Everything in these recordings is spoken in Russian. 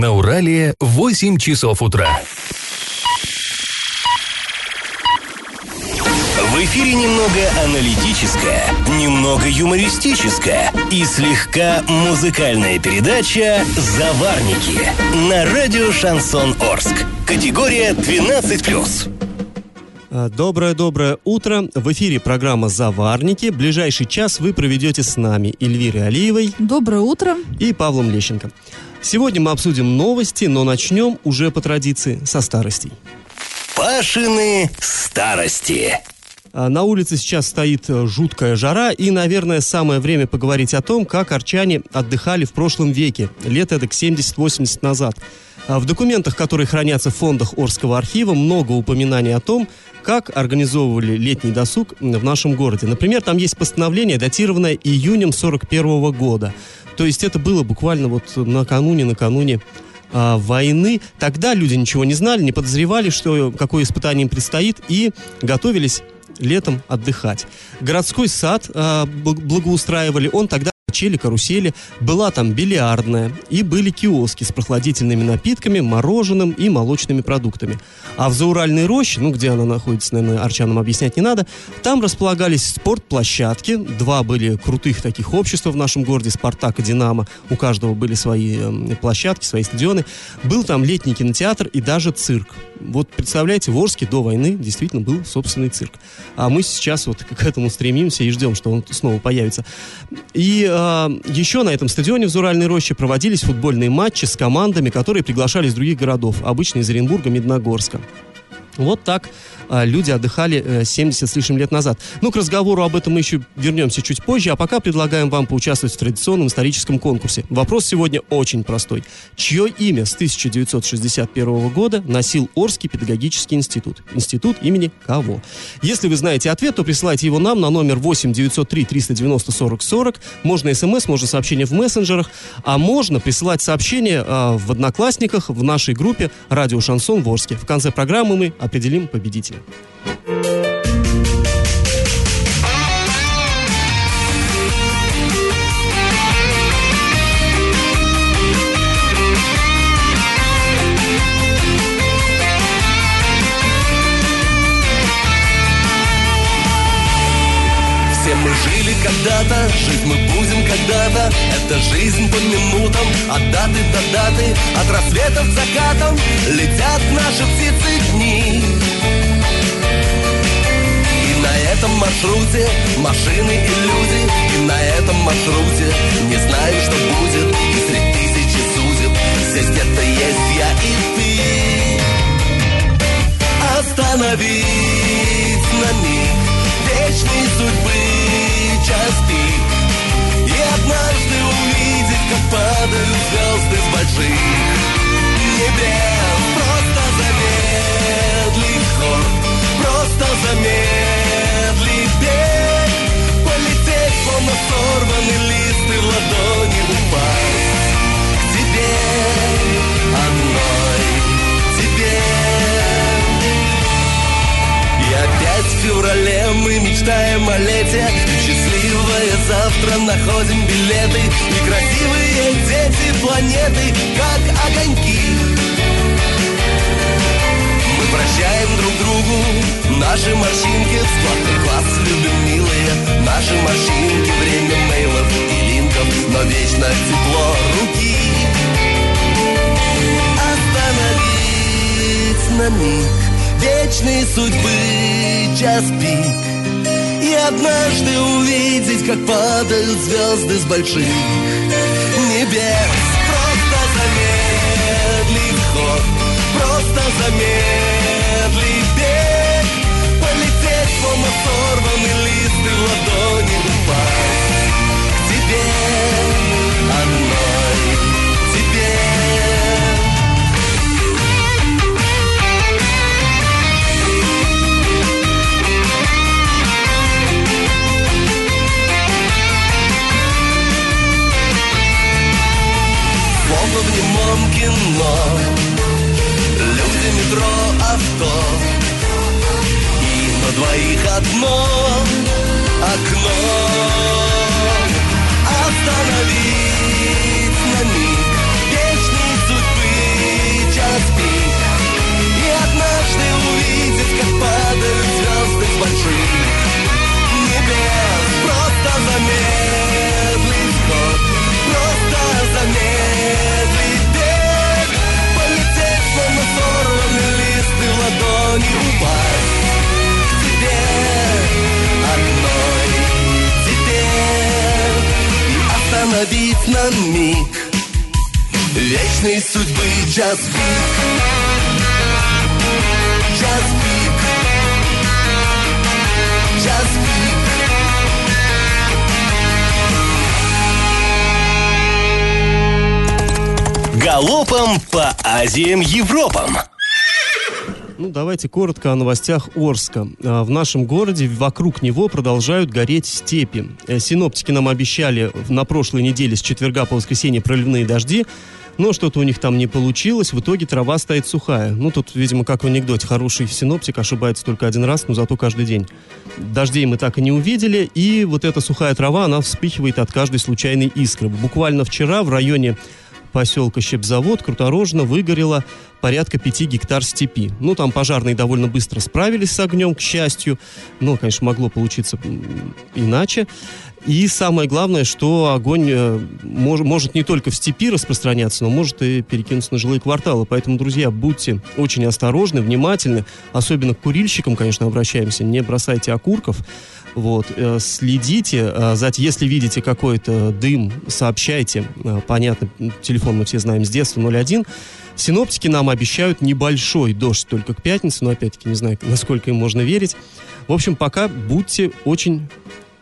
На Урале 8 часов утра. В эфире немного аналитическая, немного юмористическая и слегка музыкальная передача «Заварники» на радио «Шансон Орск». Категория 12+. Доброе-доброе утро. В эфире программа «Заварники». Ближайший час вы проведете с нами Эльвирой Алиевой. Доброе утро. И Павлом Лещенко. Сегодня мы обсудим новости, но начнем уже по традиции со старостей. Пашины старости. А, на улице сейчас стоит э, жуткая жара, и, наверное, самое время поговорить о том, как арчане отдыхали в прошлом веке, лет эдак 70-80 назад. А, в документах, которые хранятся в фондах Орского архива, много упоминаний о том, как организовывали летний досуг в нашем городе. Например, там есть постановление, датированное июнем 41 года. То есть это было буквально вот накануне-накануне а, войны. Тогда люди ничего не знали, не подозревали, что какое испытание им предстоит, и готовились летом отдыхать. Городской сад э, благоустраивали, он тогда качели, карусели, была там бильярдная и были киоски с прохладительными напитками, мороженым и молочными продуктами. А в Зауральной роще, ну, где она находится, наверное, арчанам объяснять не надо, там располагались спортплощадки, два были крутых таких общества в нашем городе, Спартак и Динамо, у каждого были свои э, площадки, свои стадионы. Был там летний кинотеатр и даже цирк. Вот представляете, в Орске до войны действительно был собственный цирк. А мы сейчас вот к этому стремимся и ждем, что он снова появится. И э, еще на этом стадионе в Зуральной роще проводились футбольные матчи с командами, которые приглашали из других городов, обычно из Оренбурга, Медногорска. Вот так а, люди отдыхали 70 э, с лишним лет назад. Ну, к разговору об этом мы еще вернемся чуть позже, а пока предлагаем вам поучаствовать в традиционном историческом конкурсе. Вопрос сегодня очень простой. Чье имя с 1961 года носил Орский педагогический институт? Институт имени кого? Если вы знаете ответ, то присылайте его нам на номер 8 903 390 40 40. Можно смс, можно сообщение в мессенджерах, а можно присылать сообщение э, в Одноклассниках в нашей группе «Радио Шансон Орске». В конце программы мы определим победителя. Все мы жили когда-то, жить мы будем когда-то Это жизнь по минутам, от даты до даты От рассвета к закатам летят наши птицы дни. И на этом маршруте машины и люди И на этом маршруте не знаю, что будет И среди тысячи судеб здесь где-то есть я и ты. Остановить на миг вечной судьбы час пик. И однажды как падают звезды с больших небес. Просто замедли ход, просто замедли бег. Полететь, словно сорванный лист и в ладони упасть. К тебе, одной тебе. И опять в феврале мы мечтаем о лете. Счастливое завтра находим билеты. И наши морщинки Сладкий глаз, любим милые. Наши морщинки, время мейлов и линков Но вечно тепло руки. Остановить на миг вечной судьбы час пик. И однажды увидеть, как падают звезды с больших небес. Просто замедли ход, просто замедли кино Люди, метро, авто. И на двоих одно окно. Остановить час пик Час пик Час пик Галопом по Азиям Европам. Ну, давайте коротко о новостях Орска. А, в нашем городе вокруг него продолжают гореть степи. Э, синоптики нам обещали на прошлой неделе с четверга по воскресенье проливные дожди, но что-то у них там не получилось. В итоге трава стоит сухая. Ну, тут, видимо, как в анекдоте, хороший синоптик ошибается только один раз, но зато каждый день. Дождей мы так и не увидели, и вот эта сухая трава, она вспыхивает от каждой случайной искры. Буквально вчера в районе поселка Щепзавод Круторожно выгорело порядка 5 гектар степи. Ну, там пожарные довольно быстро справились с огнем, к счастью. Но, конечно, могло получиться иначе. И самое главное, что огонь э, мож, может не только в степи распространяться, но может и перекинуться на жилые кварталы. Поэтому, друзья, будьте очень осторожны, внимательны. Особенно к курильщикам, конечно, обращаемся. Не бросайте окурков. Вот, э, следите, э, за, если видите какой-то дым, сообщайте. Понятно, телефон мы все знаем с детства 01. Синоптики нам обещают небольшой дождь только к пятнице, но опять-таки не знаю, насколько им можно верить. В общем, пока будьте очень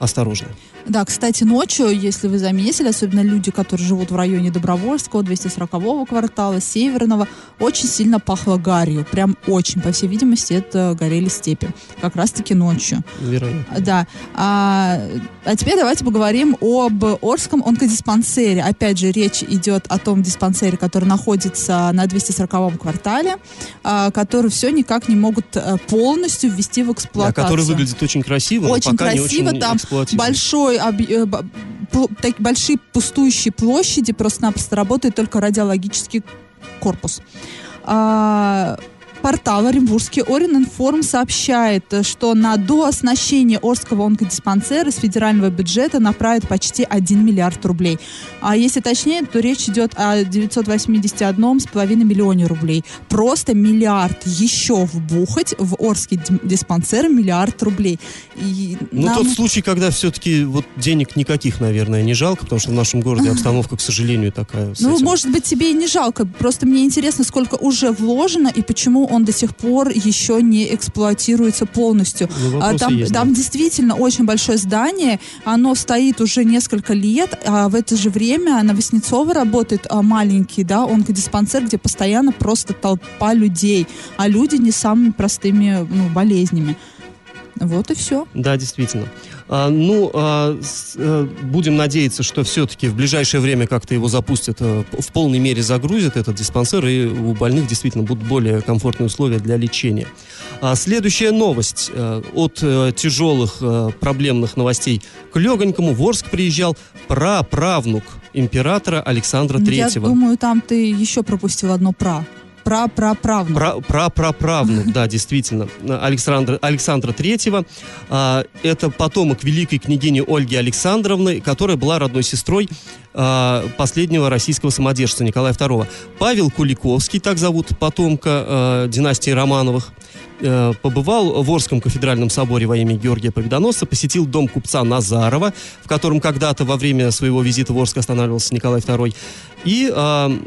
осторожны. Да, кстати, ночью, если вы заметили, особенно люди, которые живут в районе Добровольского, 240-го квартала, Северного, очень сильно пахло гарью. Прям очень, по всей видимости, это горели степи. Как раз-таки ночью. Вероятно. Да. А, а теперь давайте поговорим об Орском онкодиспансере. Опять же, речь идет о том диспансере, который находится на 240-м квартале, а, который все никак не могут э, полностью ввести в эксплуатацию. Да, который выглядит очень красиво, очень красиво, там большой Э, большие пустующие площади, просто-напросто работает только радиологический корпус. А, Портал Оренбургский Оренинформ сообщает, что на дооснащение Орского онкодиспансера из федерального бюджета направят почти 1 миллиард рублей. А если точнее, то речь идет о 981,5 миллионе рублей. Просто миллиард еще вбухать в Орский диспансер миллиард рублей. И ну, нам... тот случай, когда все-таки вот денег никаких, наверное, не жалко, потому что в нашем городе обстановка, к сожалению, такая. Ну, может быть, тебе и не жалко. Просто мне интересно, сколько уже вложено и почему он до сих пор еще не эксплуатируется полностью. Ну, а, там, есть, там действительно очень большое здание, оно стоит уже несколько лет, а в это же время на Воснецова работает а, маленький, да, онкодиспансер, где постоянно просто толпа людей, а люди не самыми простыми ну, болезнями. Вот и все. Да, действительно. А, ну, а, с, а, будем надеяться, что все-таки в ближайшее время как-то его запустят, а, в полной мере загрузят этот диспансер, и у больных действительно будут более комфортные условия для лечения. А, следующая новость. А, от тяжелых проблемных новостей к легонькому в Орск приезжал праправнук императора Александра Третьего. Я думаю, там ты еще пропустил одно «пра» прапраправнук. Пра прапраправнук, да, действительно. Александра, Александра Третьего. А, это потомок великой княгини Ольги Александровны, которая была родной сестрой а, последнего российского самодержца Николая II. Павел Куликовский, так зовут потомка а, династии Романовых, Э, побывал в Орском кафедральном соборе во имя Георгия Победоносца, посетил дом купца Назарова, в котором когда-то во время своего визита в Орск останавливался Николай II, и, э,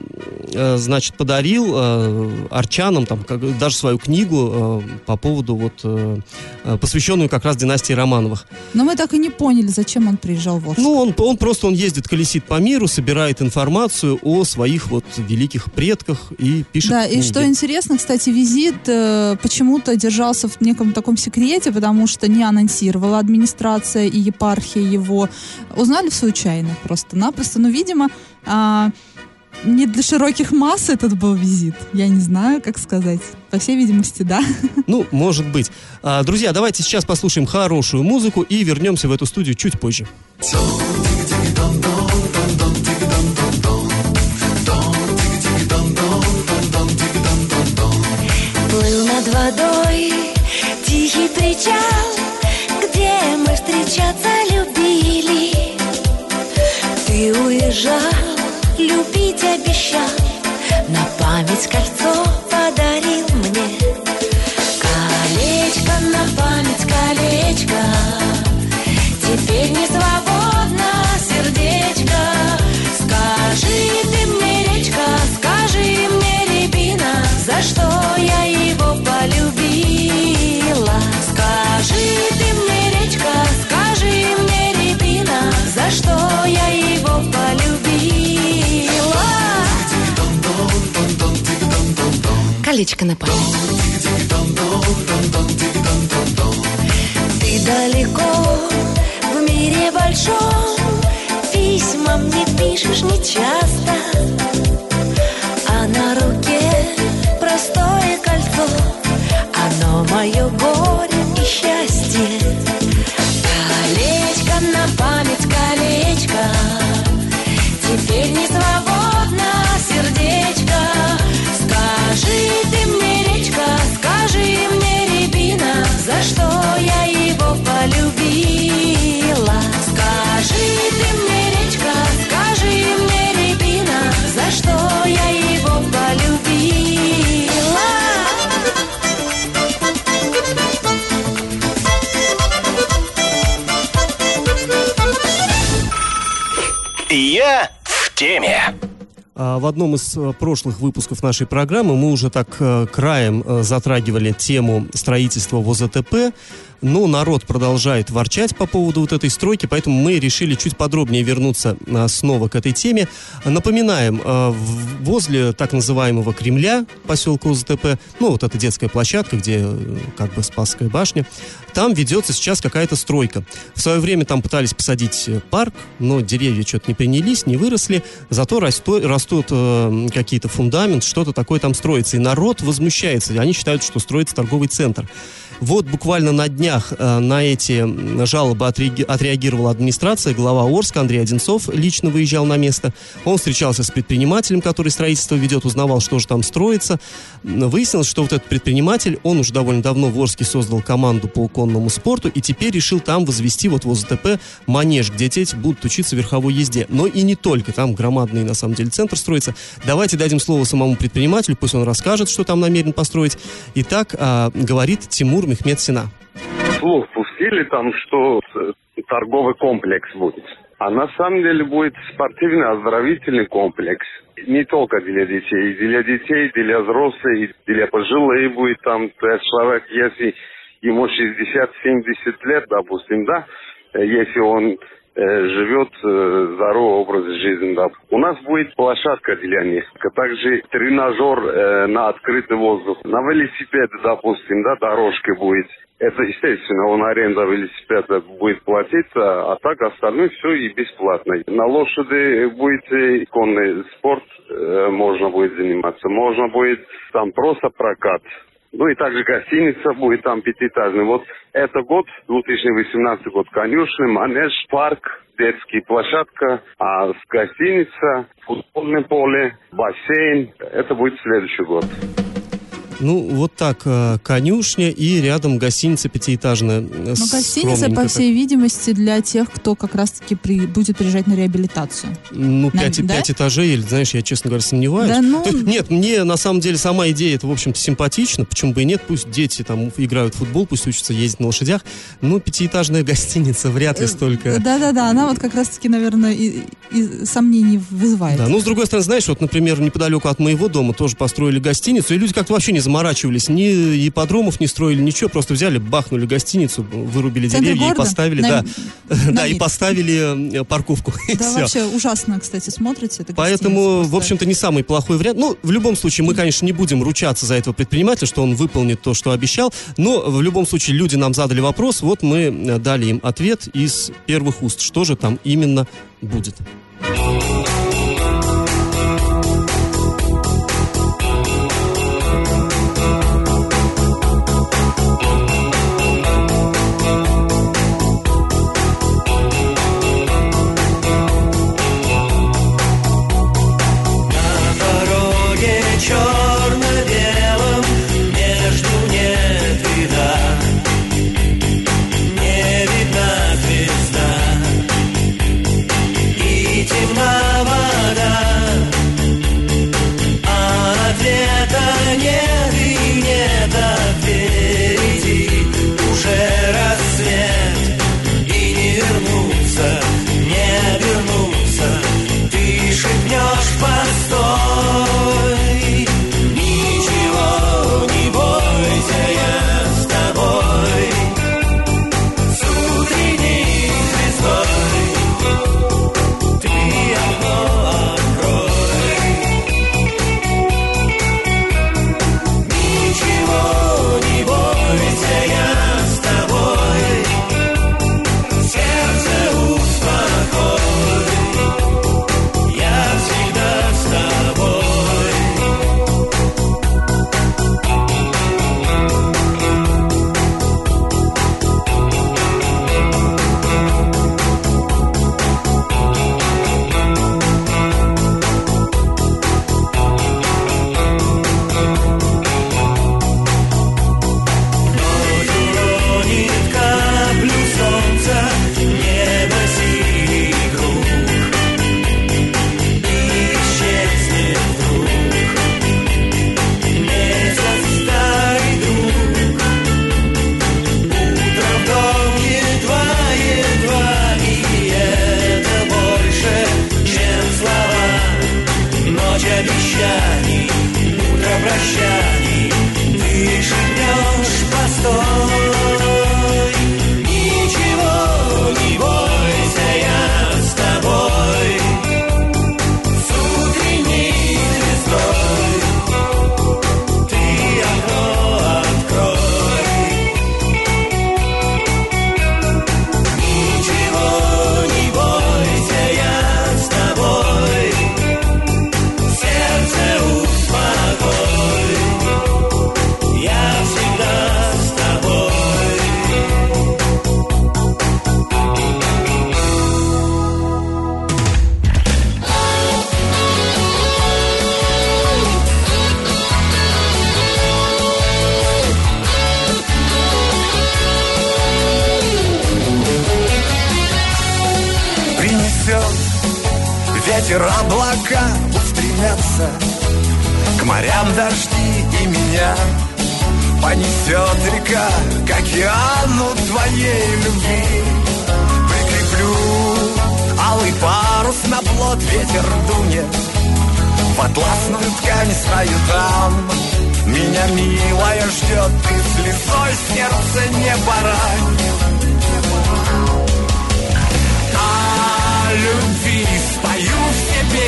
э, значит, подарил э, арчанам там, как, даже свою книгу э, по поводу, вот, э, э, посвященную как раз династии Романовых. Но мы так и не поняли, зачем он приезжал в Орск. Ну, он, он просто, он ездит, колесит по миру, собирает информацию о своих вот великих предках и пишет Да, книги. и что интересно, кстати, визит э, почему почему-то держался в неком таком секрете, потому что не анонсировала администрация и епархия его. Узнали случайно просто-напросто. Но, видимо, а, не для широких масс этот был визит. Я не знаю, как сказать. По всей видимости, да. Ну, может быть. А, друзья, давайте сейчас послушаем хорошую музыку и вернемся в эту студию чуть позже. Память колечко на память. Ты далеко в мире большом, письма мне пишешь нечасто, а на руке простое кольцо, оно мое горе Я в теме. А, В одном из э, прошлых выпусков нашей программы мы уже так э, краем э, затрагивали тему строительства в но народ продолжает ворчать по поводу вот этой стройки, поэтому мы решили чуть подробнее вернуться а, снова к этой теме. Напоминаем, а, возле так называемого Кремля, поселка ОЗТП, ну вот эта детская площадка, где э, как бы Спасская башня, там ведется сейчас какая-то стройка. В свое время там пытались посадить э, парк, но деревья что-то не принялись, не выросли, зато расто- растут э, какие-то фундамент, что-то такое там строится. И народ возмущается, они считают, что строится торговый центр. Вот буквально на днях э, на эти жалобы отреаги- отреагировала администрация. Глава Орска Андрей Одинцов лично выезжал на место. Он встречался с предпринимателем, который строительство ведет, узнавал, что же там строится. Выяснилось, что вот этот предприниматель, он уже довольно давно в Орске создал команду по конному спорту и теперь решил там возвести вот в ОЗТП манеж, где дети будут учиться верховой езде. Но и не только, там громадный на самом деле центр строится. Давайте дадим слово самому предпринимателю, пусть он расскажет, что там намерен построить. Итак, а, говорит Тимур Мехмед Сина. слух пустили там, что э, торговый комплекс будет. А на самом деле будет спортивно-оздоровительный комплекс. Не только для детей, для детей, для взрослых, для пожилых будет там человек, если ему 60-70 лет, допустим, да, э, если он живет э, здоровый образ жизни. Да. У нас будет площадка для них, а также тренажер э, на открытый воздух. На велосипеды, допустим, да, дорожка будет. Это, естественно, он аренда велосипеда будет платиться, а так остальное все и бесплатно. На лошади будет э, конный спорт, э, можно будет заниматься. Можно будет там просто прокат. Ну и также гостиница будет там пятиэтажный. Вот это год, 2018 год, конюшня, манеж, парк, детский площадка, а с гостиница, футбольное поле, бассейн. Это будет следующий год. Ну, вот так, э, конюшня и рядом гостиница пятиэтажная. э, Ну, гостиница, по так. всей видимости, для тех, кто как раз-таки при- будет приезжать на реабилитацию. Ну, На- пять, да? пять этажей, или, знаешь, я, честно говоря, сомневаюсь. Да ну- есть, нет, мне на самом деле сама идея, это, в общем-то, симпатична. Почему бы и нет? Пусть дети там играют в футбол, пусть учатся ездить на лошадях. Но пятиэтажная гостиница вряд ли столько... Да-да-да, она вот как раз-таки, наверное, и, и сомнений вызывает. Да, ну, с другой стороны, знаешь, вот, например, неподалеку от моего дома тоже построили гостиницу, и люди как-то вообще не заморачивались, ни ипподромов не строили, ничего, просто взяли, бахнули гостиницу, вырубили деревья и города? поставили, На- да, на да, и поставили э, парковку, и Да, вообще ужасно, кстати, смотрится. Поэтому, в общем-то, не самый плохой вариант. Ну, в любом случае, мы, конечно, не будем ручаться за этого предпринимателя, что он выполнит то, что обещал. Но, в любом случае, люди нам задали вопрос, вот мы э, дали им ответ из первых уст, что же там именно будет. дороге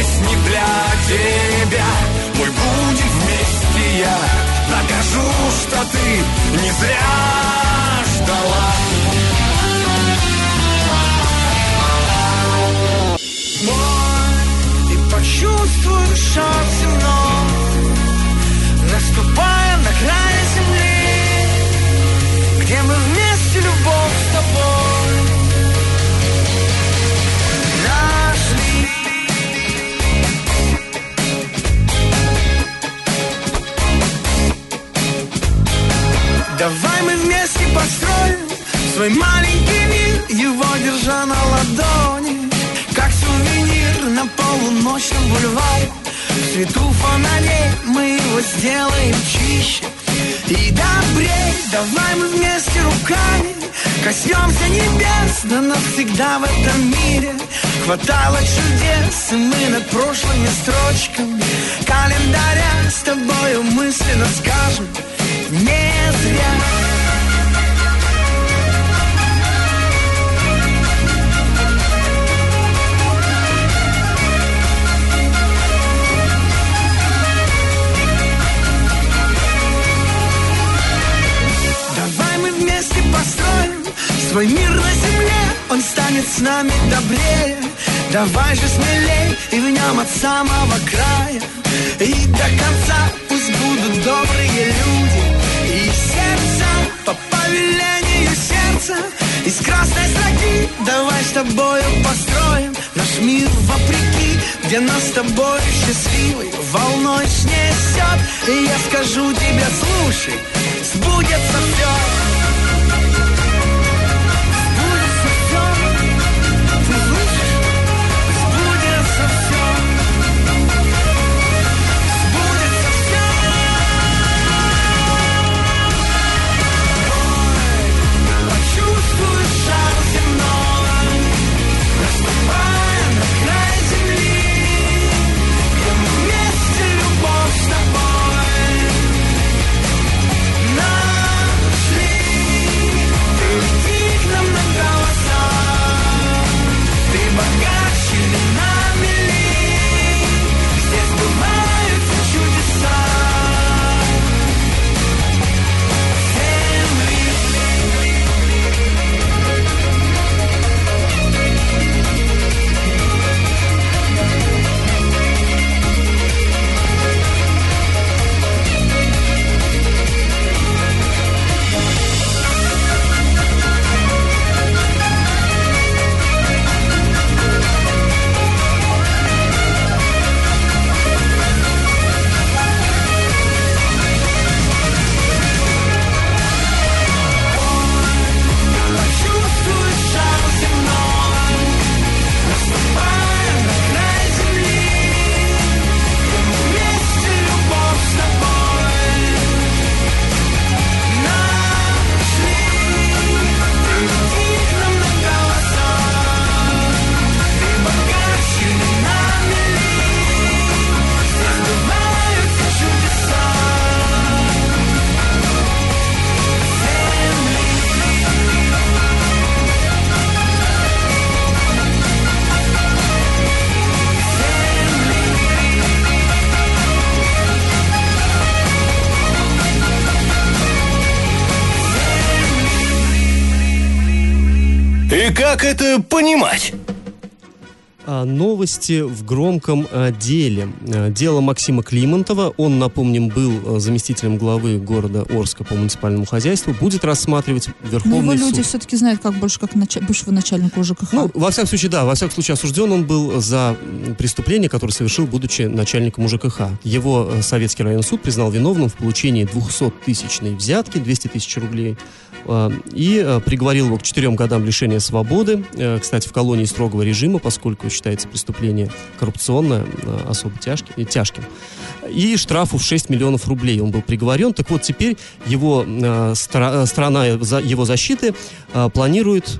песни для тебя. Мы будем вместе, я докажу, что ты не зря ждала. И почувствуешь шаг земной Наступая на край Давай мы вместе построим свой маленький мир, его держа на ладони, как сувенир на полуночном бульваре. В свету фонарей мы его сделаем чище и добрей. Давай мы вместе руками коснемся небес, да навсегда в этом мире хватало чудес, и мы над прошлыми строчками календаря с тобою мысленно скажем не зря. Свой мир на земле, он станет с нами добрее. Давай же смелей и в нем от самого края и до конца пусть будут добрые люди и сердца по повелению сердца из красной строки давай с тобою построим наш мир вопреки, где нас с тобой счастливой волной снесет. И я скажу тебе, слушай, сбудется все. Новости в громком а, деле. А, Дело Максима Климонтова, он, напомним, был а, заместителем главы города Орска по муниципальному хозяйству, будет рассматривать Но Верховный его люди суд. все-таки знают, как больше как нача- бывшего начальника ЖКХ. Ну, во всяком случае, да, во всяком случае осужден он был за преступление, которое совершил, будучи начальником УЖКХ. Его э, Советский районный суд признал виновным в получении 200-тысячной взятки, 200 тысяч рублей, э, и э, приговорил его к четырем годам лишения свободы, э, кстати, в колонии строгого режима, поскольку считается преступление коррупционное, э, особо тяжким, э, тяжким. И штрафу в 6 миллионов рублей он был приговорен. Так вот, теперь его э, стра- страна его защиты планирует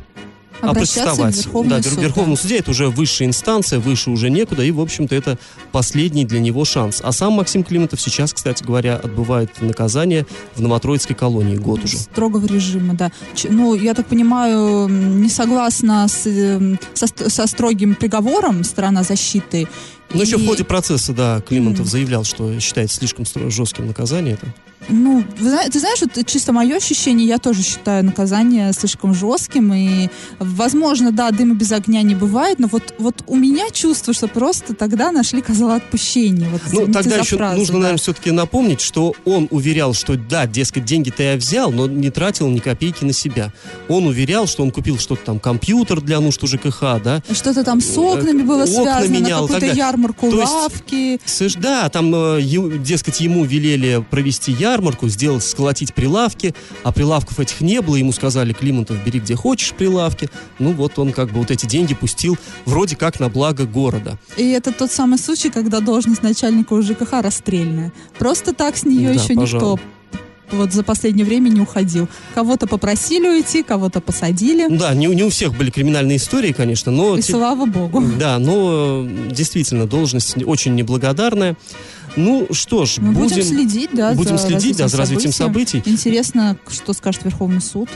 опротестовать. Верховный да, суд, Вер- Верховному суде это уже высшая инстанция, выше уже некуда, и, в общем-то, это последний для него шанс. А сам Максим Климатов сейчас, кстати говоря, отбывает наказание в Новотроицкой колонии год уже. Строгого режима, да. Ну, я так понимаю, не согласна с, эм, со, со строгим приговором сторона защиты. Но еще в И, ходе процесса, да, Климатов Мгм. заявлял, что считает слишком жестким наказание это. Ну, ты знаешь, вот чисто мое ощущение, я тоже считаю наказание слишком жестким. И, возможно, да, дыма без огня не бывает, но вот, вот у меня чувство, что просто тогда нашли козла отпущения. Вот, Ну, тогда еще фразу, нужно, да. наверное, все-таки напомнить, что он уверял, что да, дескать, деньги-то я взял, но не тратил ни копейки на себя. Он уверял, что он купил что-то там, компьютер для нужд ЖКХ, да, Что-то там с окнами было Окна связано, менял на какую-то. Ярмарку, То есть- лавки. Слышь, да, там, э, дескать, ему велели провести ярмарку, сделать, сколотить прилавки, а прилавков этих не было, ему сказали, Климатов, бери где хочешь прилавки. Ну вот он как бы вот эти деньги пустил вроде как на благо города. И это тот самый случай, когда должность начальника УЖКХ расстрельная. Просто так с нее Да, еще пожалуй. никто вот за последнее время не уходил. Кого-то попросили уйти, кого-то посадили. Ну Да, не, у- не у всех были криминальные истории, конечно, но... И те- слава богу. Да, но э, действительно, должность очень неблагодарная. Ну что ж, Мы будем, будем, следить, да, будем за следить, да, за развитием событий. Интересно, что скажет Верховный суд.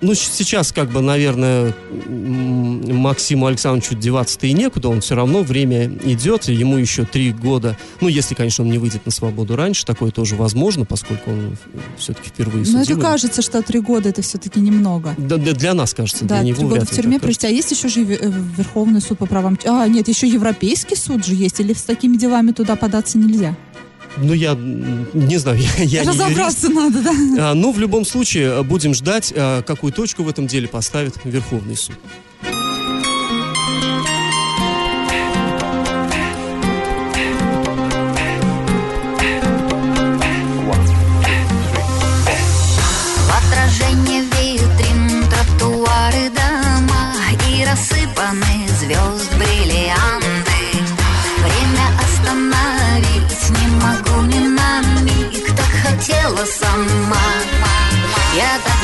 Ну, сейчас, как бы, наверное, Максиму Александровичу деваться-то и некуда, он все равно, время идет, и ему еще три года, ну, если, конечно, он не выйдет на свободу раньше, такое тоже возможно, поскольку он все-таки впервые Но это судимый. кажется, что три года это все-таки немного. Да, да, для нас, кажется, Да, для три него года вряд в тюрьме так провести. А есть еще же э, Верховный суд по правам... А, нет, еще Европейский суд же есть. Или с такими делами туда податься нельзя? Ну, я не знаю, я, я не юрист. Разобраться надо, да? А, ну, в любом случае, э, будем ждать, а, какую точку в этом деле поставит Верховный суд. Рассыпаны звезд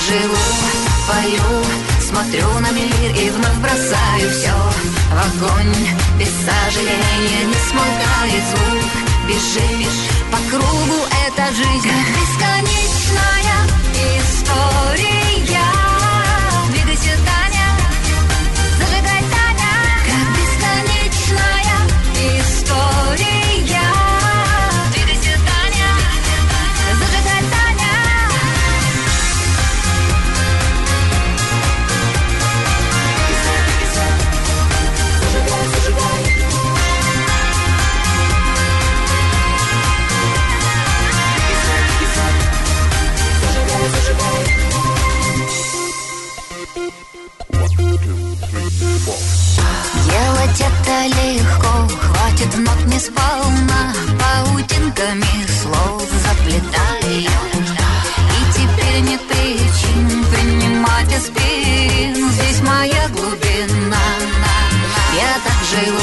живу, пою, смотрю на мир И вновь бросаю все в огонь. Без сожаления не смолкает звук. Бежишь по кругу, эта жизнь Бесконечная. История это легко, хватит нот не сполна. Паутинками слов заплетаю. И теперь нет причин принимать аспирин. Здесь моя глубина. Я так живу,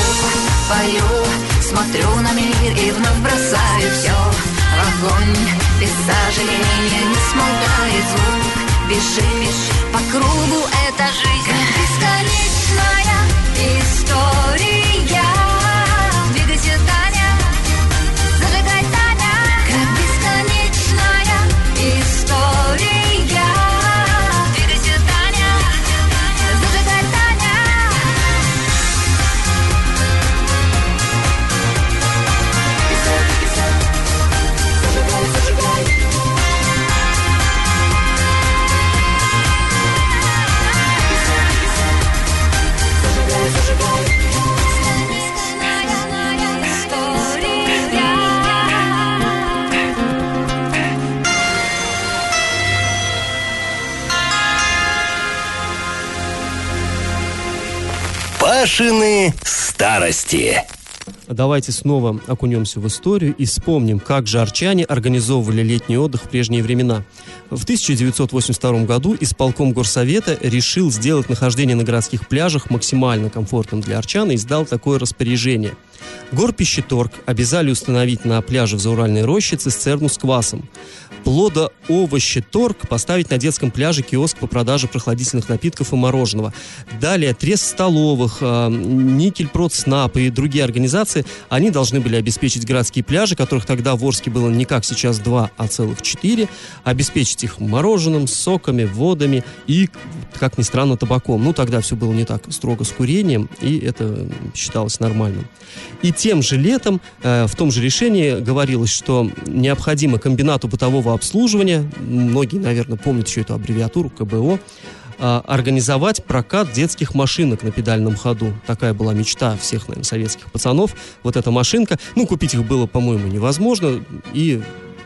пою, смотрю на мир И вновь бросаю все в огонь Без сожаления не смолкает звук. Бежишь по кругу, эта жизнь Пашины старости. Давайте снова окунемся в историю и вспомним, как же арчане организовывали летний отдых в прежние времена. В 1982 году исполком горсовета решил сделать нахождение на городских пляжах максимально комфортным для арчан и издал такое распоряжение. Горпищеторг обязали установить на пляже в Зауральной роще цистерну с квасом. Плодо-овощеторг поставить на детском пляже киоск по продаже прохладительных напитков и мороженого. Далее Трест столовых, э, Никель Снап и другие организации, они должны были обеспечить городские пляжи, которых тогда в Орске было не как сейчас два, а целых четыре, обеспечить их мороженым, соками, водами и, как ни странно, табаком. Ну, тогда все было не так строго с курением, и это считалось нормальным. И тем же летом э, в том же решении говорилось, что необходимо комбинату бытового обслуживания, многие, наверное, помнят еще эту аббревиатуру КБО, э, организовать прокат детских машинок на педальном ходу. Такая была мечта всех, наверное, советских пацанов. Вот эта машинка. Ну, купить их было, по-моему, невозможно. И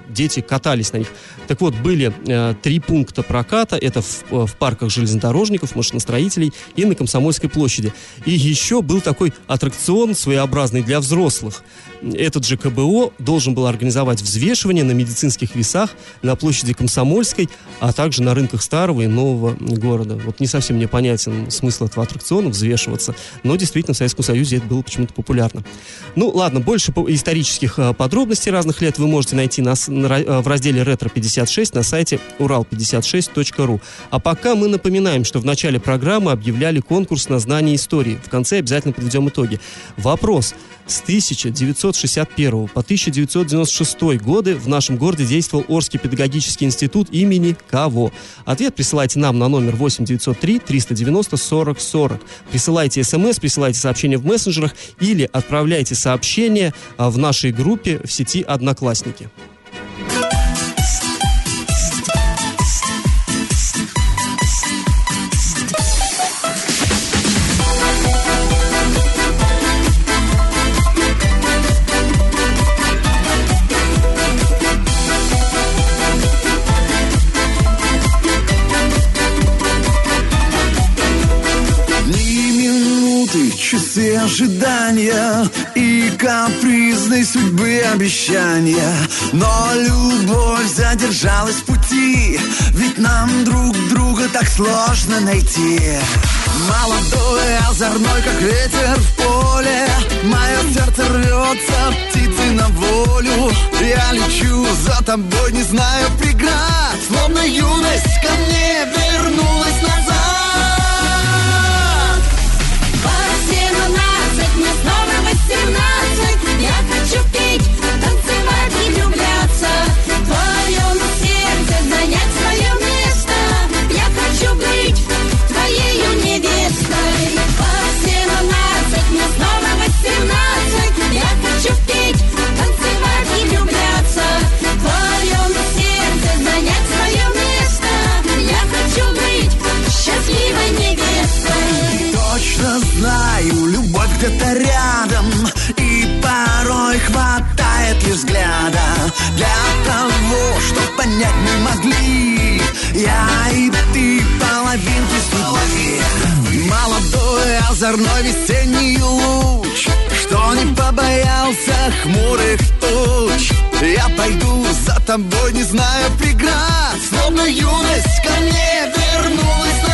дети катались на них. Так вот, были э, три пункта проката. Это в, э, в парках железнодорожников, машиностроителей и на Комсомольской площади. И еще был такой аттракцион своеобразный для взрослых. Этот же КБО должен был организовать взвешивание на медицинских весах на площади Комсомольской, а также на рынках старого и нового города. Вот не совсем мне понятен смысл этого аттракциона, взвешиваться, но действительно в Советском Союзе это было почему-то популярно. Ну, ладно, больше исторических э, подробностей разных лет вы можете найти на, э, в разделе «Ретро-56» на сайте урал56.ру. А пока мы напоминаем, что в начале программы объявляли конкурс на знание истории. В конце обязательно подведем итоги. Вопрос. С 1961 по 1996 годы в нашем городе действовал Орский педагогический институт имени кого? Ответ присылайте нам на номер 8 903 390 40 40. Присылайте смс, присылайте сообщения в мессенджерах или отправляйте сообщения а, в нашей группе в сети «Одноклассники». Ожидания И капризной судьбы обещания. Но любовь задержалась в пути Ведь нам друг друга так сложно найти. Молодой, озорной, как ветер в поле Мое сердце рвется, птицы на волю. Я лечу за тобой, не знаю преград Словно юность ко мне вернулась Для того, чтоб понять не могли. Я и ты половинки судьбы Молодой, озорной весенний луч. Что не побоялся хмурых туч. Я пойду за тобой, не зная преград. Словно юность ко мне вернулась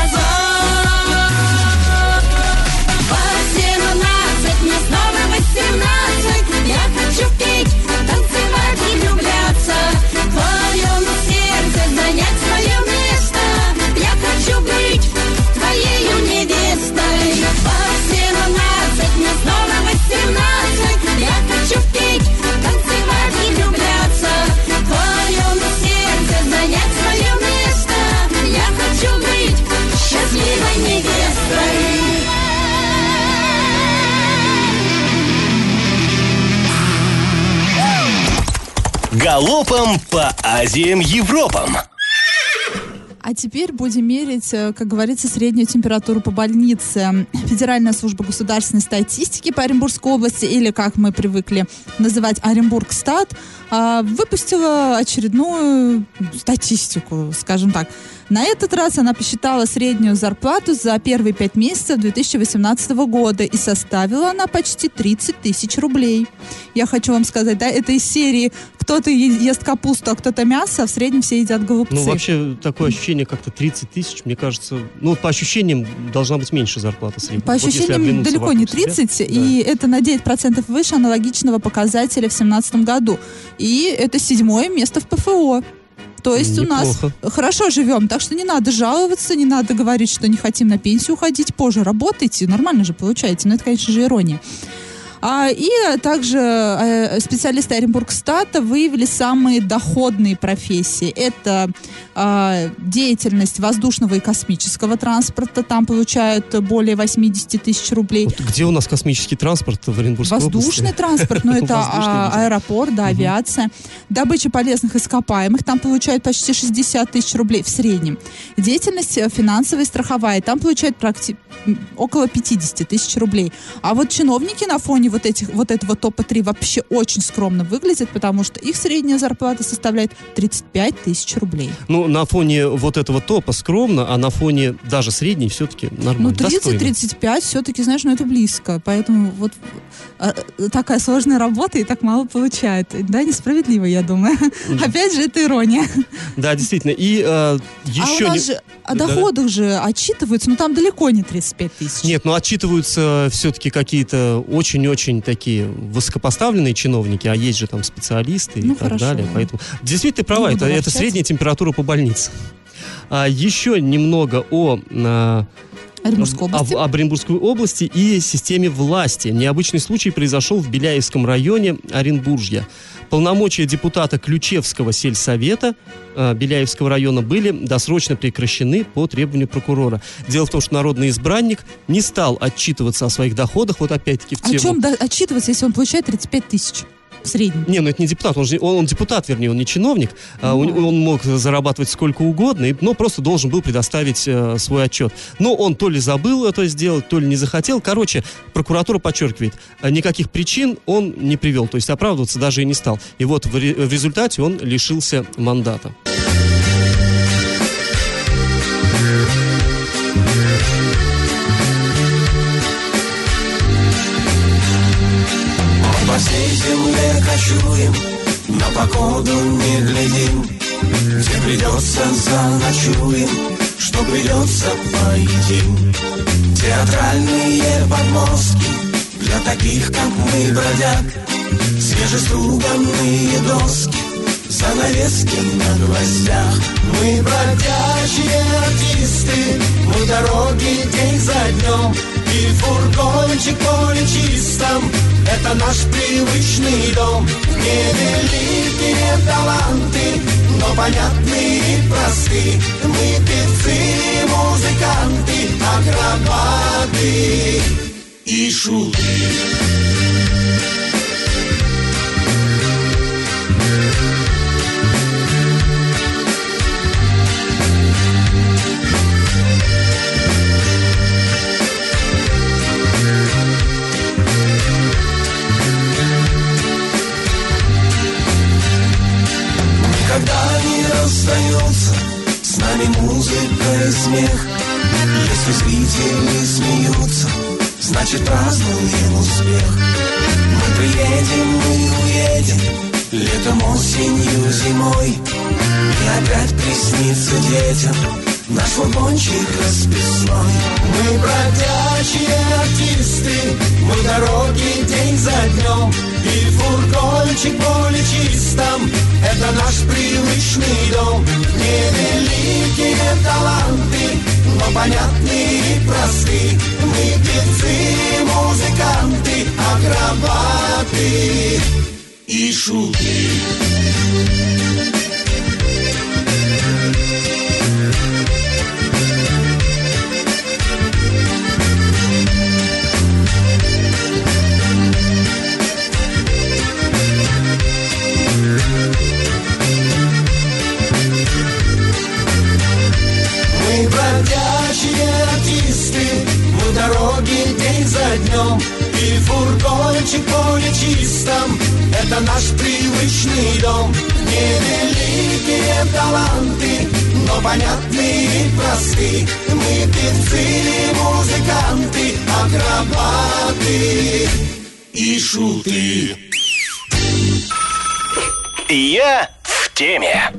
Азиям Европам. А теперь будем мерить, э, как говорится, среднюю температуру по больнице. Федеральная служба государственной статистики по Оренбургской области, или как мы привыкли называть Оренбургстат, а, выпустила очередную статистику, скажем так. На этот раз она посчитала среднюю зарплату за первые пять месяцев 2018 года и составила она почти 30 тысяч рублей. Я хочу вам сказать, да, это из серии кто-то ест капусту, а кто-то мясо, а в среднем все едят голубцы. Ну, вообще, такое ощущение как-то 30 тысяч, мне кажется, ну, по ощущениям должна быть меньше зарплата средняя. По Вот ощущениям, далеко не вокруг себя. 30, Да. и это на 9% выше аналогичного показателя в 2017 году. И это седьмое место в ПФО. То есть у нас Неплохо. хорошо живем, так что не надо жаловаться, не надо говорить, что не хотим на пенсию уходить, позже работайте, нормально же получаете, но это, конечно же, ирония. А, и также э, специалисты Оренбургстата выявили самые доходные профессии. Это а, деятельность воздушного и космического транспорта. Там получают более 80 тысяч рублей. Вот где у нас космический транспорт в Оренбургской Воздушный области? транспорт, но это а, аэропорт, да, авиация. Добыча полезных ископаемых, там получают почти 60 тысяч рублей в среднем. Деятельность э, финансовая и страховая, там получают около 50 тысяч рублей. А вот чиновники на фоне вот, этих, вот этого топа-3 вообще очень скромно выглядят, потому что их средняя зарплата составляет 35 тысяч рублей. Ну, на фоне вот этого топа скромно, а на фоне даже средней все-таки Ну, нормально. достойно. 30-35 все-таки, знаешь, ну это близко. Поэтому вот э, такая сложная работа и так мало получает. Да, несправедливо, я думаю. Опять же, это ирония. Да, действительно. И э, еще а у нас не- же о доходах же отчитываются, но там далеко не 35 тысяч. Нет, ну отчитываются все-таки какие-то очень-очень такие высокопоставленные чиновники, а есть же там специалисты и Ну, так хорошо. далее. Поэтому действительно ты права, это, это средняя температура по больнице. А, еще немного о, а, Оренбургской об- области. об Оренбургской области и системе власти. Необычный случай произошел в Беляевском районе Оренбуржья. Полномочия депутата Ключевского сельсовета э, Беляевского района были досрочно прекращены по требованию прокурора. Дело в том, что народный избранник не стал отчитываться о своих доходах, вот опять-таки в О тему... чем да- отчитываться, если он получает 35 тысяч в среднем? Не, ну это не депутат, он, же, он, он депутат, вернее, он не чиновник. А, у- Ну. он мог зарабатывать сколько угодно, и- но просто должен был предоставить э, свой отчет. Но он то ли забыл это сделать, то ли не захотел. Короче, прокуратура подчеркивает, э, никаких причин он не привел, то есть оправдываться даже и не стал. И вот в, в результате он лишился мандата. Всей земле кочуем, на погоду не глядим. Где придется заночуем, что придется поедим. Театральные подмостки для таких, как мы, бродяг. Свежеструганные доски, занавески на гвоздях. Мы бродячие артисты, мы дороги день за днем. И фургончик поле чистом, это наш привычный дом. Невеликие таланты, но понятные и просты. Мы певцы, музыканты, акробаты и шуты. Не расстаются с нами музыка и смех. Если зрители смеются, значит празднуем успех. Мы приедем, мы уедем, летом, осенью, зимой. И опять приснится детям наш фургончик расписной. Мы бродячие фургончик поле чистом, это наш привычный дом. Невеликие таланты, но понятные и просты. Мы певцы, музыканты, акробаты и шуты. Фургончик поле чистом, это наш привычный дом Невеликие таланты, но понятные и просты Мы певцы, музыканты, акробаты и шуты Я в теме.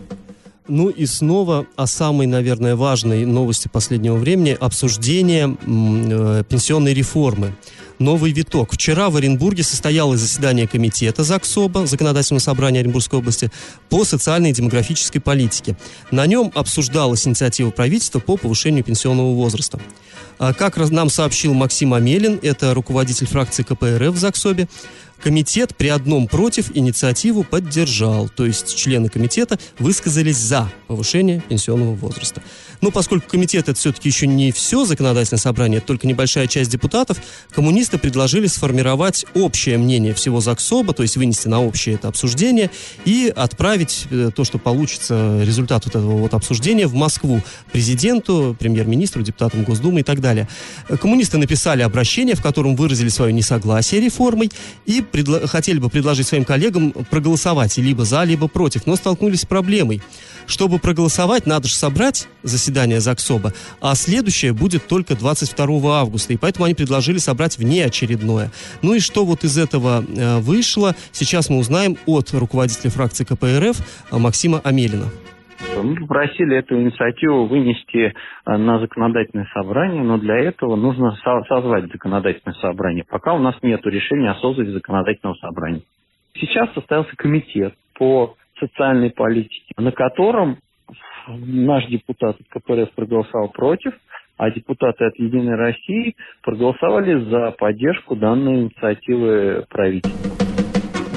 Ну и снова о самой, наверное, важной новости последнего времени – обсуждение э, пенсионной реформы. Новый виток. Вчера в Оренбурге состоялось заседание комитета ЗАГСОБа, Законодательного собрания Оренбургской области, по социальной и демографической политике. На нем обсуждалась инициатива правительства по повышению пенсионного возраста. А Как нам сообщил Максим Амелин, это руководитель фракции КПРФ в ЗАГСОБе, комитет при одном против инициативу поддержал. То есть члены комитета высказались за повышение пенсионного возраста. Но поскольку комитет это все-таки еще не все законодательное собрание, это только небольшая часть депутатов, коммунисты предложили сформировать общее мнение всего ЗАГСОБа, то есть вынести на общее это обсуждение и отправить э, то, что получится, результат вот этого вот обсуждения в Москву президенту, премьер-министру, депутатам Госдумы и так далее. Коммунисты написали обращение, в котором выразили свое несогласие реформой и предла- хотели бы предложить своим коллегам проголосовать либо за, либо против, но столкнулись с проблемой. Чтобы проголосовать, надо же собрать заседание ЗАГСОБа, а следующее будет только 22 августа, и поэтому они предложили собрать внеочередное. Ну и что вот из этого э, вышло, сейчас мы узнаем от руководителя фракции КПРФ э, Максима Амелина. Мы попросили эту инициативу вынести э, на законодательное собрание, но для этого нужно со- созвать законодательное собрание. Пока у нас нет решения о созыве законодательного собрания. Сейчас состоялся комитет по социальной политике, на котором наш депутат от КПРФ проголосовал против, а депутаты от Единой России проголосовали за поддержку данной инициативы правительства.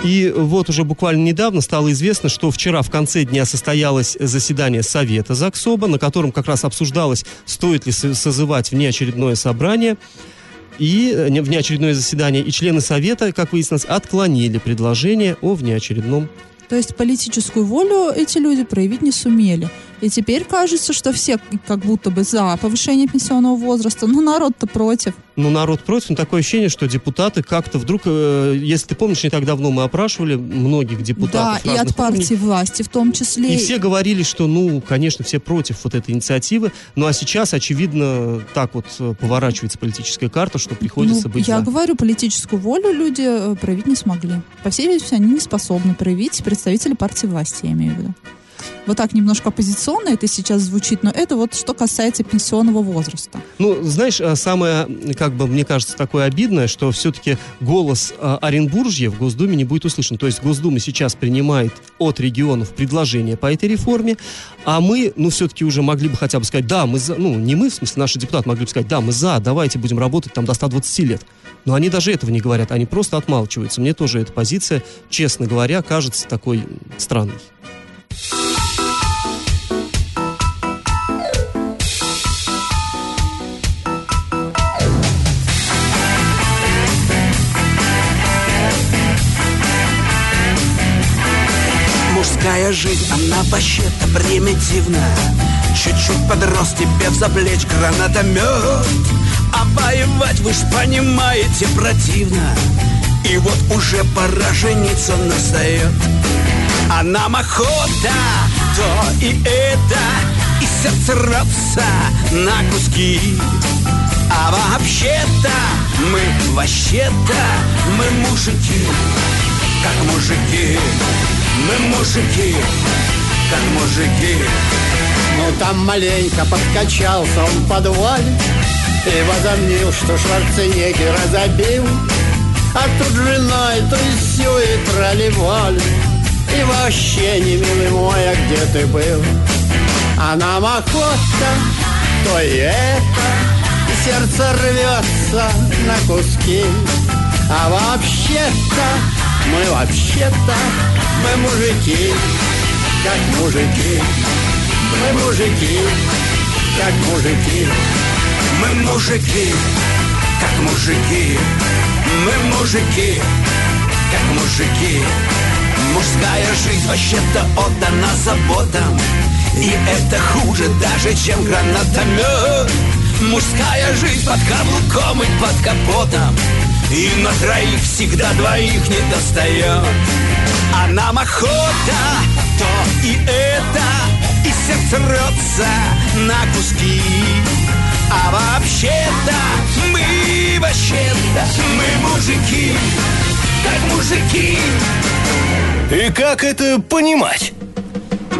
И вот уже буквально недавно стало известно, что вчера в конце дня состоялось заседание Совета ЗАГСОБа, на котором как раз обсуждалось, стоит ли со- созывать внеочередное собрание и э, не- внеочередное заседание. И члены Совета, как выяснилось, отклонили предложение о внеочередном То есть политическую волю эти люди проявить не сумели. И теперь кажется, что все как будто бы за повышение пенсионного возраста, но народ-то против. Ну, народ против, но такое ощущение, что депутаты как-то вдруг, э, если ты помнишь, не так давно мы опрашивали многих да, депутатов и от разных уровней. партии власти в том числе. И все говорили, что, ну, конечно, все против вот этой инициативы. Ну, а сейчас, очевидно, так вот э, поворачивается политическая карта, что приходится Ну, быть я за. говорю, политическую волю люди э, проявить не смогли. По всей видимости, они не способны проявить представители партии власти, я имею в виду. Вот так немножко оппозиционно это сейчас звучит, но это вот что касается пенсионного возраста. Ну, знаешь, а, самое, как бы, мне кажется, такое обидное, что все-таки голос а, Оренбуржья в Госдуме не будет услышан. То есть Госдума сейчас принимает от регионов предложения по этой реформе, а мы, ну, все-таки уже могли бы хотя бы сказать, да, мы за, ну, не мы, в смысле, наши депутаты могли бы сказать, да, мы за, давайте будем работать там до 120 лет. Но они даже этого не говорят, они просто отмалчиваются. Мне тоже эта позиция, честно говоря, кажется такой странной. Мужская жизнь, она вообще-то примитивна. Чуть-чуть подрос тебе в заплечь гранатомет А воевать, вы ж понимаете, противно. И вот уже пора жениться настает А нам охота, то и это И сердце рвется на куски. А вообще-то мы, вообще-то мы мужики Как мужики мы мужики, как мужики. Ну там маленько подкачался он в подвале И возомнил, что Шварценеггера забил. А тут жена и то и все и тролливали И вообще не милый мой, а где ты был? А нам охота, то и это. И сердце рвется на куски. А вообще-то, мы вообще-то Мы мужики, как мужики. Мы мужики, как мужики. Мы мужики, как мужики. Мы мужики, как мужики. Мужская жизнь вообще-то отдана заботам. И это хуже даже, чем гранатомет. Мужская жизнь под каблуком и под капотом И на троих всегда двоих не достает. А нам охота то и это И сердце рвется на куски. А вообще-то мы вообще-то Мы мужики, как мужики. И как это понимать?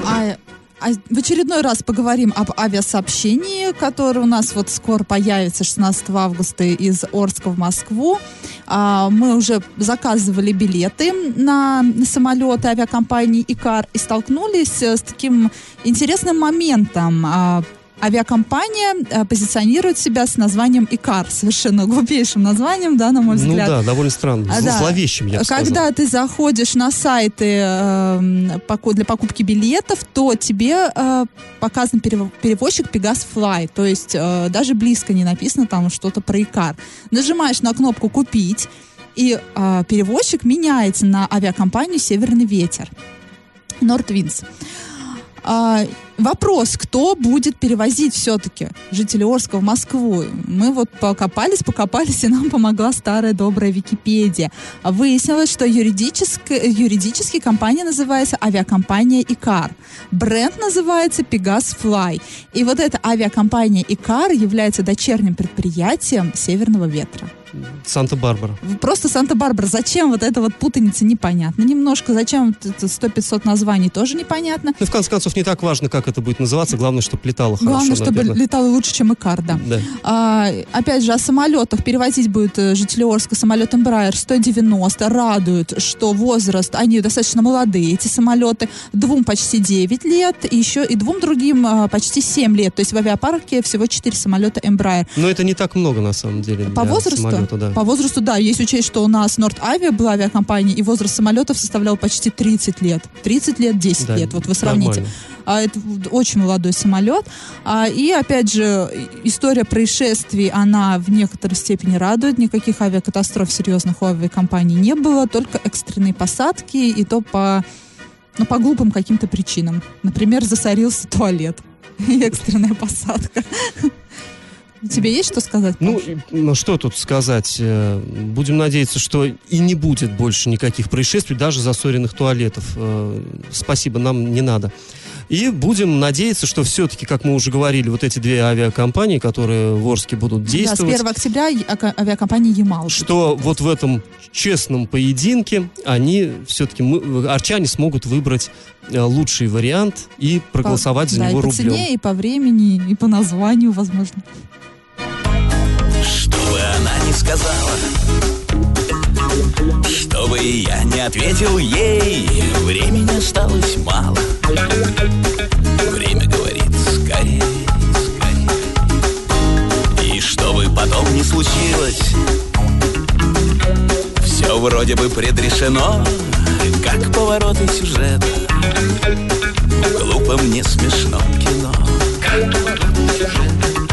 А, а в очередной раз поговорим об авиасообщении, которое у нас вот скоро появится 16 августа из Орска в Москву. А, мы уже заказывали билеты на самолеты авиакомпании «Икар» и столкнулись э, с таким интересным моментом. Авиакомпания э, позиционирует себя с названием «Икар», совершенно глупейшим названием, да, на мой Ну взгляд. да, довольно странно. А, да. Зловещим, я бы сказал. Когда ты заходишь на сайты поку- для покупки билетов, то тебе э, показан перево- перевозчик Pegas Fly, то есть э, даже близко не написано там что-то про Икар. Нажимаешь на кнопку «Купить», и э, перевозчик меняется на авиакомпанию «Северный ветер». Нортвинс. А, вопрос, кто будет перевозить все-таки жителей Орска в Москву? Мы вот покопались, покопались, и нам помогла старая добрая Википедия. Выяснилось, что юридически, юридически компания называется авиакомпания «Икар». Бренд называется «Пегас Fly». И вот эта авиакомпания «Икар» является дочерним предприятием «Северного ветра». Санта-Барбара. Просто Санта-Барбара. Зачем вот эта вот путаница, непонятно. Немножко, зачем вот это 100-500 названий, тоже непонятно. Ну, в конце концов, не так важно, как это будет называться. Главное, чтобы летало хорошо. Главное, чтобы летало лучше, чем Икар, да. А, опять же, о самолетах. Перевозить будет э, жители Орска самолет Embraer 190. Радует, что возраст, они достаточно молодые, эти самолеты. Двум почти 9 лет, и еще и двум другим а, почти 7 лет. То есть в авиапарке всего 4 самолета Embraer. Но это не так много, на самом деле. По возрасту? самолета, да. По возрасту, да. Есть учесть, что у нас Норд Авиа была авиакомпания, и возраст самолетов составлял почти 30 лет. 30 лет, 10 Да, лет. Вот вы сравните. нормально. А, это очень молодой самолет. А, и, опять же, история происшествий, она в некоторой степени радует. Никаких авиакатастроф серьезных у авиакомпаний не было, только экстренные посадки, и то по, ну, по глупым каким-то причинам. Например, засорился туалет. И экстренная посадка. Тебе есть что сказать? Ну, ну, что тут сказать? Э, Будем надеяться, что и не будет больше никаких происшествий, даже засоренных туалетов. Э, Спасибо, нам не надо. И будем надеяться, что все-таки, как мы уже говорили, вот эти две авиакомпании, которые в Орске будут Да, с действовать, 1 октября авиакомпания «Ямал». что вот в этом честном поединке они все-таки, арчане смогут выбрать э, лучший вариант и проголосовать за да, него и по рублем. цене, и по времени, и по названию, возможно. Что бы она ни сказала Что бы я не ответил ей Времени осталось мало. Время говорит скорее, скорее. И что бы потом ни случилось Все вроде бы предрешено Как повороты сюжета. В глупом, не смешном кино. Как повороты сюжета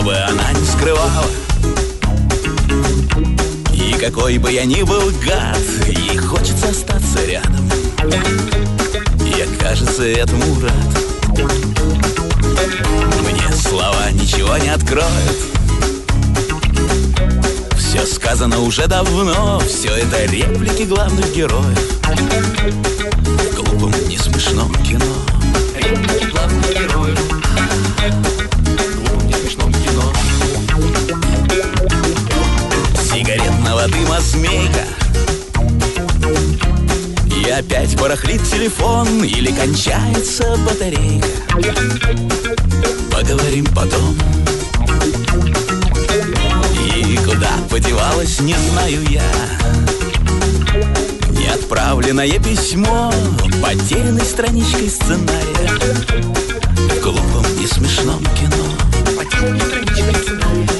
чтобы она не скрывала, и какой бы я ни был гад, ей хочется остаться рядом. Я, кажется, этому рад. Мне слова ничего не откроют. Все сказано уже давно, все это реплики главных героев. В глупом, не смешном кино. Реплики главных героев. Дыма змейка. И опять барахлит телефон или кончается батарейка. Поговорим потом. И куда подевалась, не знаю я. Неотправленное письмо Потерянной страничкой сценария В глупом и смешном кино Потерянной страничкой сценария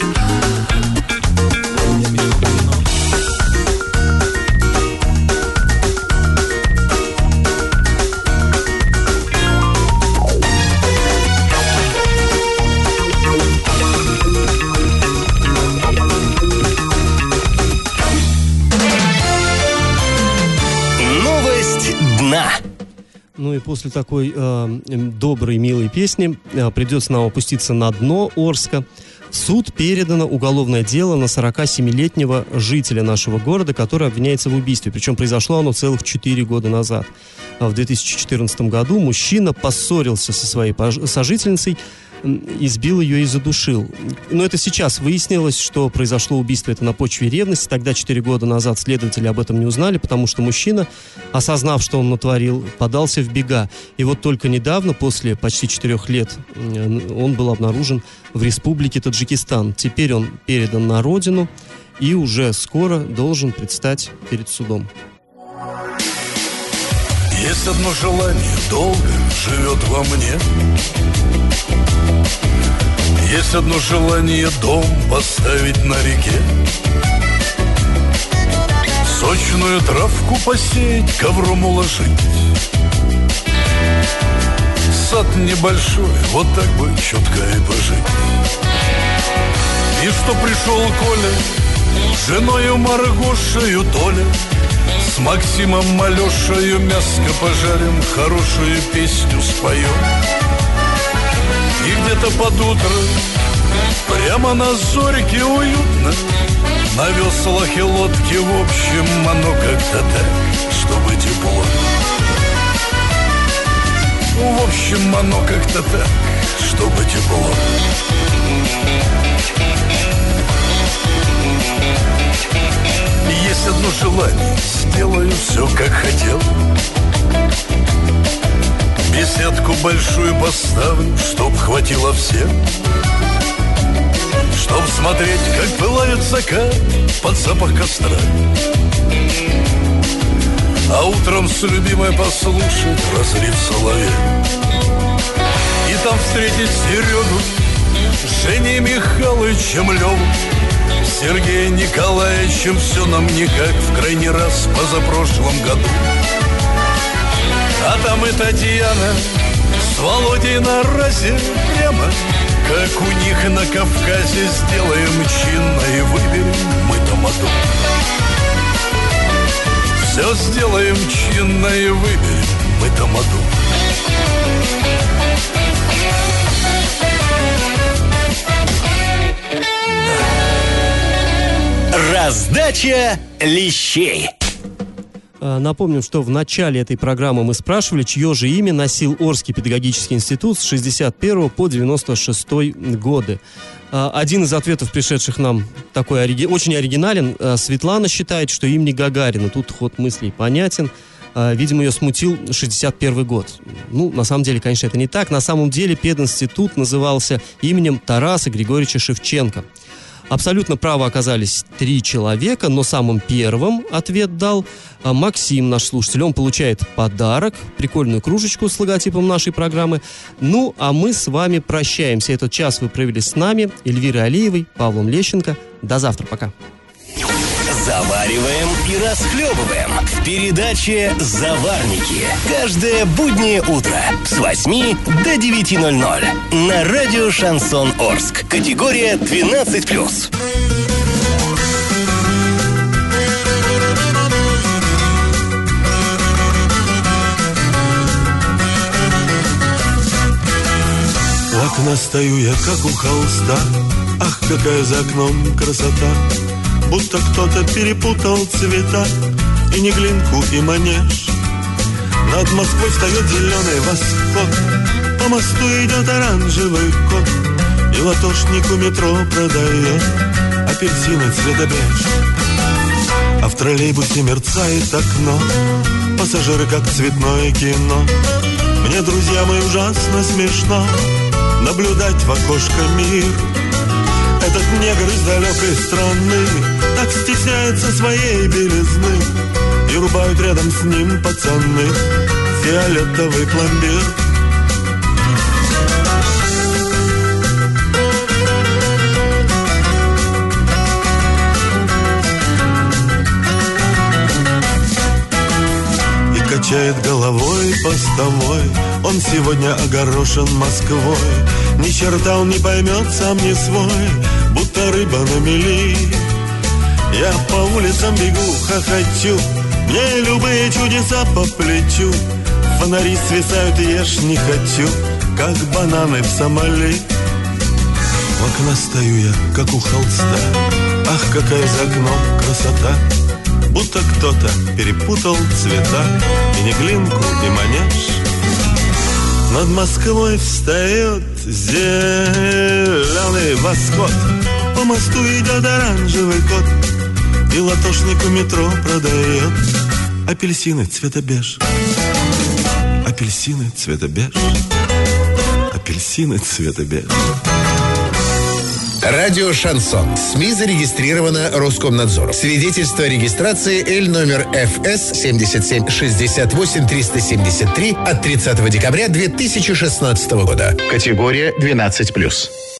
После такой э, доброй, милой песни э, придется нам опуститься на дно Орска. В суд передано уголовное дело на 47-летнего жителя нашего города, который обвиняется в убийстве. Причем произошло оно целых 4 года назад. А В 2014 году мужчина поссорился со своей сожительницей, избил ее и задушил. Но это сейчас выяснилось, что произошло убийство это на почве ревности. Тогда, 4 года назад, следователи об этом не узнали, потому что мужчина, осознав, что он натворил, подался в бега. И вот только недавно, после почти 4 лет, он был обнаружен в республике Таджикистан. Теперь он передан на родину и уже скоро должен предстать перед судом. Есть одно желание, долго живет во мне. Есть одно желание, дом поставить на реке. Сочную травку посеять, ковром уложить. Сад небольшой, вот так бы чутка и пожить. И что пришел Коля, женою Маргошею Толя Максимом Малешею мяско пожарим, хорошую песню споем. И где-то под утро, прямо на зорьке уютно, на веслах и лодке, в общем, оно как-то так, чтобы тепло. В общем, оно как-то так, чтобы тепло. Есть одно желание, сделаю все, как хотел. Беседку большую поставлю, чтоб хватило всем Чтоб смотреть, как пылает закат под запах костра. А утром с любимой послушать разлив соловей. И там встретить Серегу, Женей Михайловичем Леву Сергеем Николаевичем все нам не как в крайний раз позапрошлом году. А там и Татьяна с Володей на разе прямо, как у них на Кавказе сделаем чинно и выберем мы тамаду. Все сделаем чинно и выберем мы тамаду. Раздача лещей. А, Напомним, что в начале этой программы мы спрашивали, чье же имя носил Орский педагогический институт с 61 по 96 годы. А, Один из ответов, пришедших нам, такой ориги- очень оригинален. А, Светлана считает, что имени Гагарина. Тут ход мыслей понятен. Видимо, ее смутил 61 год. Ну, на самом деле, конечно, это не так. На самом деле пединститут назывался именем Тараса Григорьевича Шевченко. Абсолютно правы оказались три человека, но самым первым ответ дал а, Максим, наш слушатель. Он получает подарок, прикольную кружечку с логотипом нашей программы. Ну, а мы с вами прощаемся. Этот час вы провели с нами, Эльвирой Алиевой, Павлом Лещенко. До завтра, пока. Завариваем и расхлебываем в передаче «Заварники». Каждое буднее утро с 8 до 9.00 на радио «Шансон Орск». Категория 12+. У окна стою я, как у холста Ах, какая за окном красота Будто кто-то перепутал цвета. И не глинку, и манеж. Над Москвой встает зеленый восход. По мосту идет оранжевый кот. И латошник у метро продает Апельсины цвета беж А в троллейбусе мерцает окно. Пассажиры как цветное кино. Мне, друзья мои, ужасно смешно Наблюдать в окошко мир Этот негр из далекой страны Так стесняется своей белизны. И рубают рядом с ним пацаны Фиолетовый пломбир. Качает головой постовой. Он сегодня огорошен Москвой Ни черта он не поймет, сам не свой Будто рыба на мели. Я по улицам бегу, хохочу Мне любые чудеса по плечу. Фонари свисают, ешь не хочу Как бананы в Сомали. У окна стою я, как у холста Ах, какая за окном красота. Будто кто-то перепутал цвета И не глинку, и манеж Над Москвой встает зеленый восход. По мосту идет оранжевый кот И латошник у метро продает. Апельсины цвета беж. Апельсины цвета беж. Апельсины цвета беж Радио «Шансон». СМИ зарегистрировано Роскомнадзором. Свидетельство о регистрации Л номер ФС 7768 373 от 30 декабря 2016 года. Категория 12+.